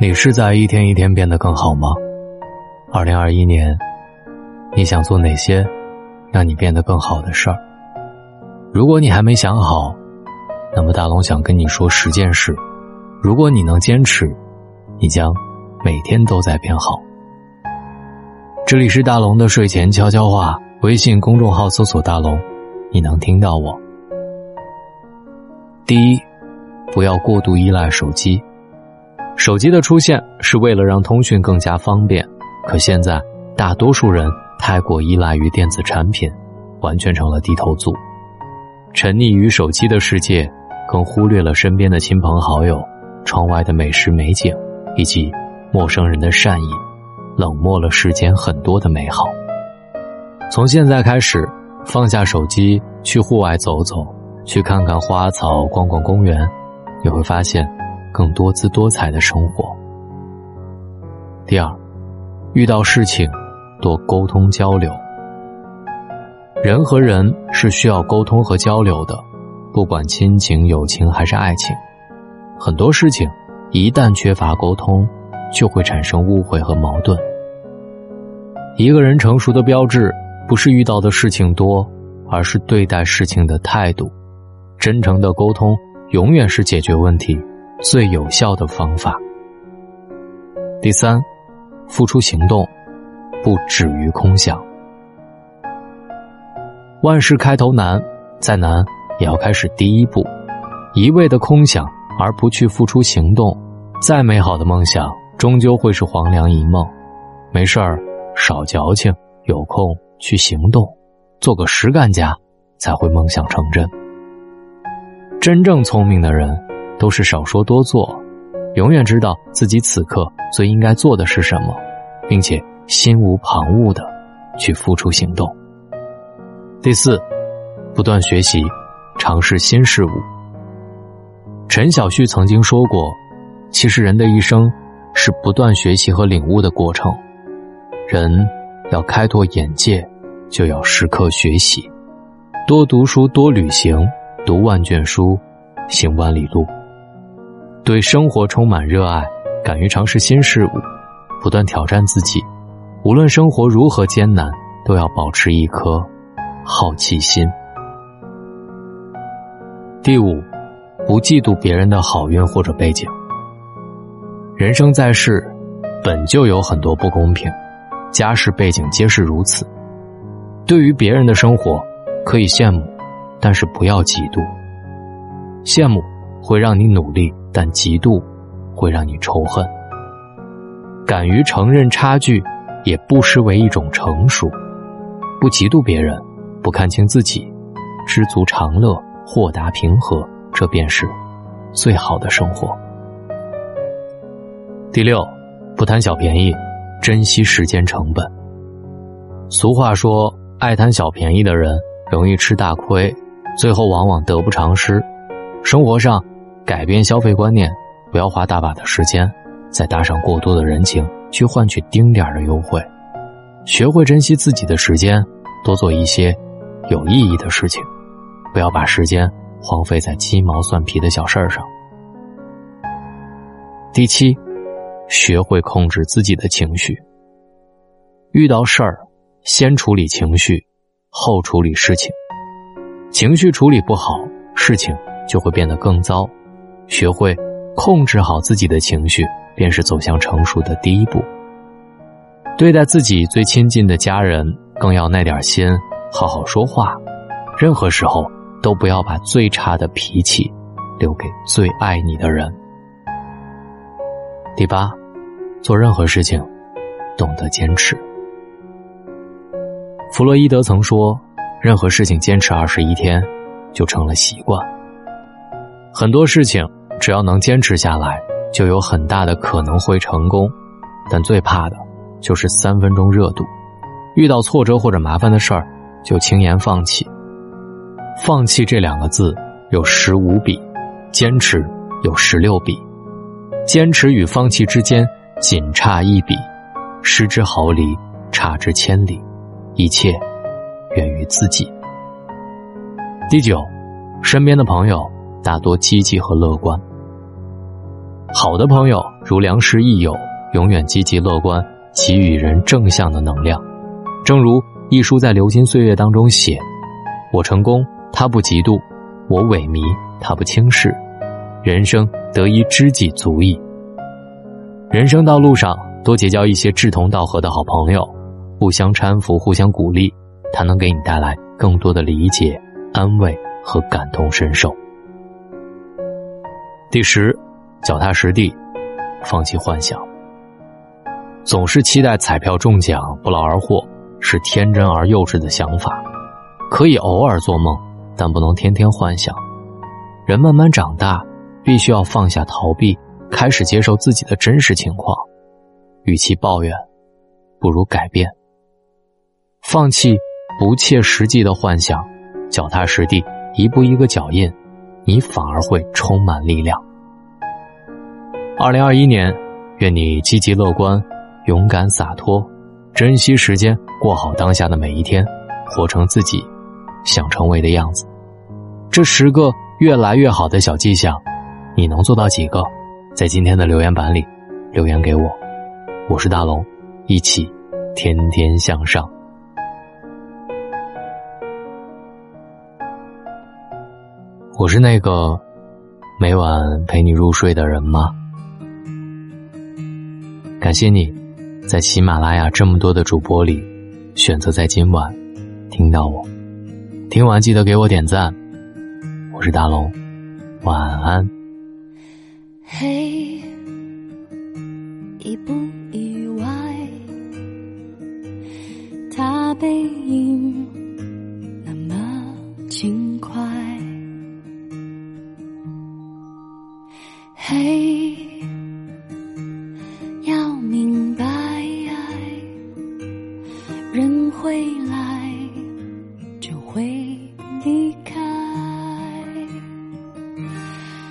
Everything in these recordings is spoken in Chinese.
你是在一天一天变得更好吗？二零二一年，你想做哪些让你变得更好的事儿？如果你还没想好，那么大龙想跟你说十件事。如果你能坚持，你将每天都在变好。这里是大龙的睡前悄悄话，微信公众号搜索“大龙”，你能听到我。第一，不要过度依赖手机。手机的出现是为了让通讯更加方便，可现在大多数人太过依赖于电子产品，完全成了低头族，沉溺于手机的世界，更忽略了身边的亲朋好友、窗外的美食美景以及陌生人的善意，冷漠了世间很多的美好。从现在开始，放下手机，去户外走走，去看看花草，逛逛公园，你会发现。更多姿多彩的生活。第二，遇到事情多沟通交流。人和人是需要沟通和交流的，不管亲情、友情还是爱情，很多事情一旦缺乏沟通，就会产生误会和矛盾。一个人成熟的标志，不是遇到的事情多，而是对待事情的态度。真诚的沟通，永远是解决问题。最有效的方法。第三，付出行动，不止于空想。万事开头难，再难也要开始第一步。一味的空想而不去付出行动，再美好的梦想终究会是黄粱一梦。没事儿，少矫情，有空去行动，做个实干家，才会梦想成真。真正聪明的人。都是少说多做，永远知道自己此刻最应该做的是什么，并且心无旁骛的去付出行动。第四，不断学习，尝试新事物。陈小旭曾经说过：“其实人的一生是不断学习和领悟的过程。人要开拓眼界，就要时刻学习，多读书，多旅行，读万卷书，行万里路。”对生活充满热爱，敢于尝试新事物，不断挑战自己。无论生活如何艰难，都要保持一颗好奇心。第五，不嫉妒别人的好运或者背景。人生在世，本就有很多不公平，家世背景皆是如此。对于别人的生活，可以羡慕，但是不要嫉妒。羡慕会让你努力。但嫉妒会让你仇恨。敢于承认差距，也不失为一种成熟。不嫉妒别人，不看清自己，知足常乐，豁达平和，这便是最好的生活。第六，不贪小便宜，珍惜时间成本。俗话说，爱贪小便宜的人容易吃大亏，最后往往得不偿失。生活上。改变消费观念，不要花大把的时间，再搭上过多的人情去换取丁点的优惠。学会珍惜自己的时间，多做一些有意义的事情，不要把时间荒废在鸡毛蒜皮的小事儿上。第七，学会控制自己的情绪。遇到事儿，先处理情绪，后处理事情。情绪处理不好，事情就会变得更糟。学会控制好自己的情绪，便是走向成熟的第一步。对待自己最亲近的家人，更要耐点心，好好说话。任何时候都不要把最差的脾气留给最爱你的人。第八，做任何事情懂得坚持。弗洛伊德曾说：“任何事情坚持二十一天，就成了习惯。”很多事情。只要能坚持下来，就有很大的可能会成功，但最怕的，就是三分钟热度。遇到挫折或者麻烦的事儿，就轻言放弃。放弃这两个字有十五笔，坚持有十六笔。坚持与放弃之间仅差一笔，失之毫厘，差之千里。一切源于自己。第九，身边的朋友大多积极和乐观。好的朋友如良师益友，永远积极乐观，给予人正向的能量。正如一书在流金岁月当中写：“我成功，他不嫉妒；我萎靡，他不轻视。人生得一知己足矣。”人生道路上多结交一些志同道合的好朋友，互相搀扶，互相鼓励，他能给你带来更多的理解、安慰和感同身受。第十。脚踏实地，放弃幻想。总是期待彩票中奖、不劳而获，是天真而幼稚的想法。可以偶尔做梦，但不能天天幻想。人慢慢长大，必须要放下逃避，开始接受自己的真实情况。与其抱怨，不如改变。放弃不切实际的幻想，脚踏实地，一步一个脚印，你反而会充满力量。二零二一年，愿你积极乐观、勇敢洒脱，珍惜时间，过好当下的每一天，活成自己想成为的样子。这十个越来越好的小迹象，你能做到几个？在今天的留言板里留言给我。我是大龙，一起天天向上。我是那个每晚陪你入睡的人吗？感谢你，在喜马拉雅这么多的主播里，选择在今晚听到我。听完记得给我点赞。我是大龙，晚安。嘿，意不意外？他背影那么嘿，要明白，人会来就会离开。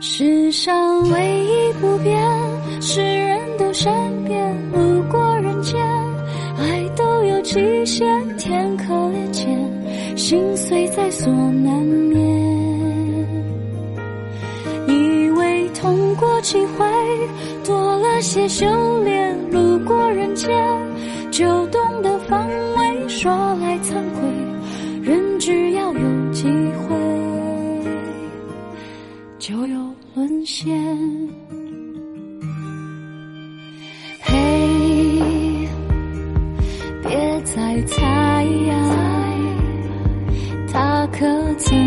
世上唯一不变是人都善变，路过人间，爱都有期限，天可怜见，心碎在所难免。痛过几回，多了些修炼，路过人间，就懂得防卫。说来惭愧，人只要有机会，就有。沦陷，嘿，别再猜，他可曾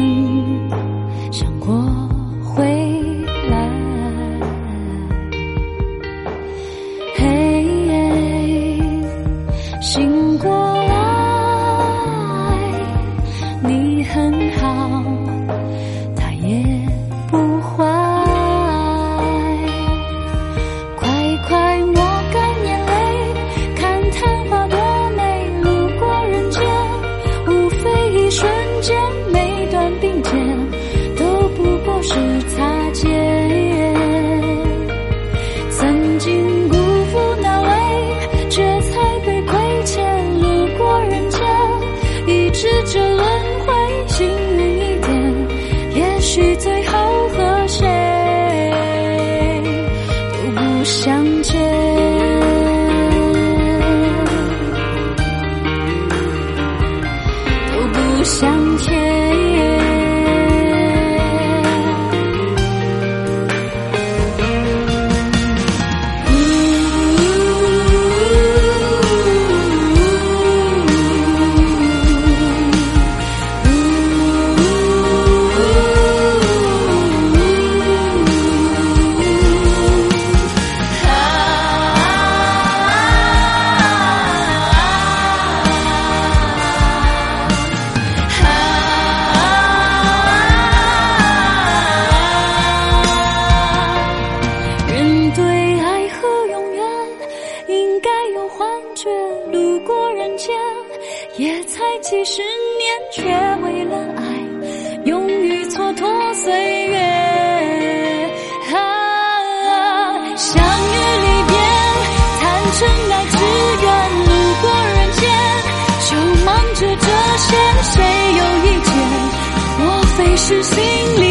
也才几十年，却为了爱，勇于蹉跎岁月。啊，相遇离别，谈真爱，只愿路过人间，就忙着这些，谁有意见？莫非是心里